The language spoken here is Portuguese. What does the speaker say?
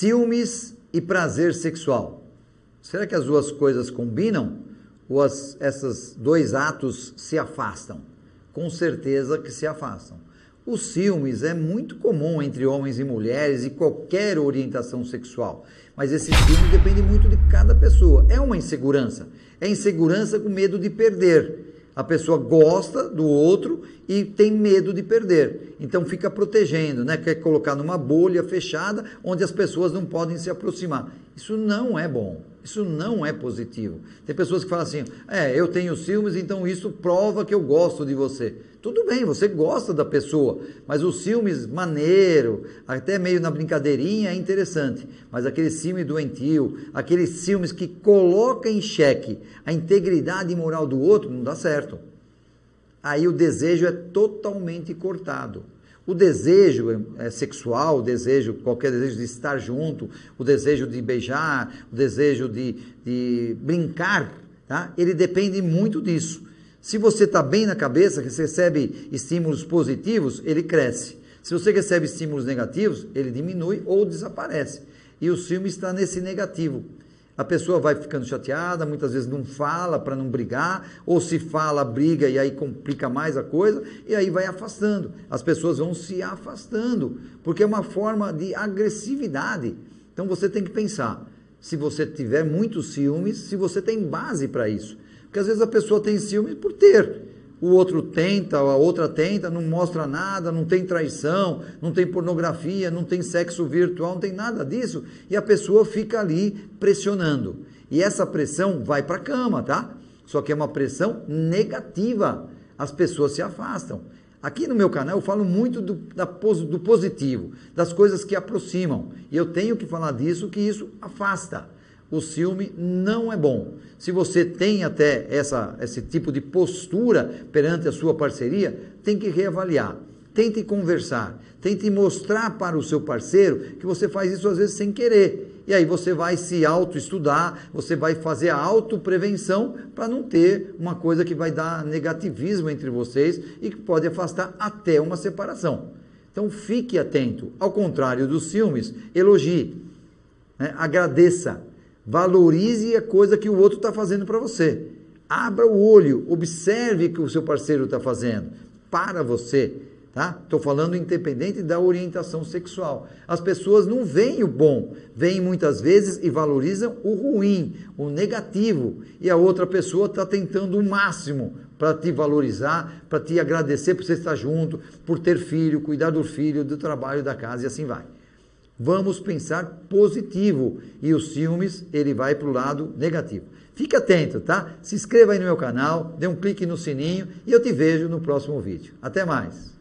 ciúmes e prazer sexual. Será que as duas coisas combinam? Ou as, esses dois atos se afastam? Com certeza que se afastam. O ciúmes é muito comum entre homens e mulheres e qualquer orientação sexual. Mas esse ciúme depende muito de cada pessoa. É uma insegurança. É insegurança com medo de perder. A pessoa gosta do outro e tem medo de perder. Então fica protegendo, né? Quer colocar numa bolha fechada onde as pessoas não podem se aproximar. Isso não é bom. Isso não é positivo. Tem pessoas que falam assim: é, eu tenho ciúmes, então isso prova que eu gosto de você. Tudo bem, você gosta da pessoa, mas o ciúmes maneiro, até meio na brincadeirinha, é interessante. Mas aquele ciúme doentio, aquele ciúmes que coloca em xeque a integridade moral do outro, não dá certo. Aí o desejo é totalmente cortado. O desejo é, sexual, o desejo, qualquer desejo de estar junto, o desejo de beijar, o desejo de, de brincar, tá? ele depende muito disso. Se você está bem na cabeça, que você recebe estímulos positivos, ele cresce. Se você recebe estímulos negativos, ele diminui ou desaparece. E o ciúme está nesse negativo. A pessoa vai ficando chateada, muitas vezes não fala para não brigar, ou se fala, briga e aí complica mais a coisa, e aí vai afastando. As pessoas vão se afastando, porque é uma forma de agressividade. Então você tem que pensar, se você tiver muitos ciúmes, se você tem base para isso. Porque às vezes a pessoa tem ciúme por ter. O outro tenta, a outra tenta, não mostra nada, não tem traição, não tem pornografia, não tem sexo virtual, não tem nada disso. E a pessoa fica ali pressionando. E essa pressão vai para a cama, tá? Só que é uma pressão negativa. As pessoas se afastam. Aqui no meu canal eu falo muito do, da, do positivo, das coisas que aproximam. E eu tenho que falar disso, que isso afasta o ciúme não é bom. Se você tem até essa, esse tipo de postura perante a sua parceria, tem que reavaliar. Tente conversar, tente mostrar para o seu parceiro que você faz isso às vezes sem querer. E aí você vai se autoestudar, você vai fazer a autoprevenção para não ter uma coisa que vai dar negativismo entre vocês e que pode afastar até uma separação. Então fique atento. Ao contrário dos ciúmes, elogie, né? agradeça, Valorize a coisa que o outro está fazendo para você. Abra o olho, observe o que o seu parceiro está fazendo para você. Tá? Estou falando independente da orientação sexual. As pessoas não veem o bom, veem muitas vezes e valorizam o ruim, o negativo. E a outra pessoa está tentando o máximo para te valorizar, para te agradecer por você estar junto, por ter filho, cuidar do filho, do trabalho, da casa e assim vai. Vamos pensar positivo e os ciúmes ele vai para o lado negativo. Fique atento, tá? Se inscreva aí no meu canal, dê um clique no sininho e eu te vejo no próximo vídeo. Até mais!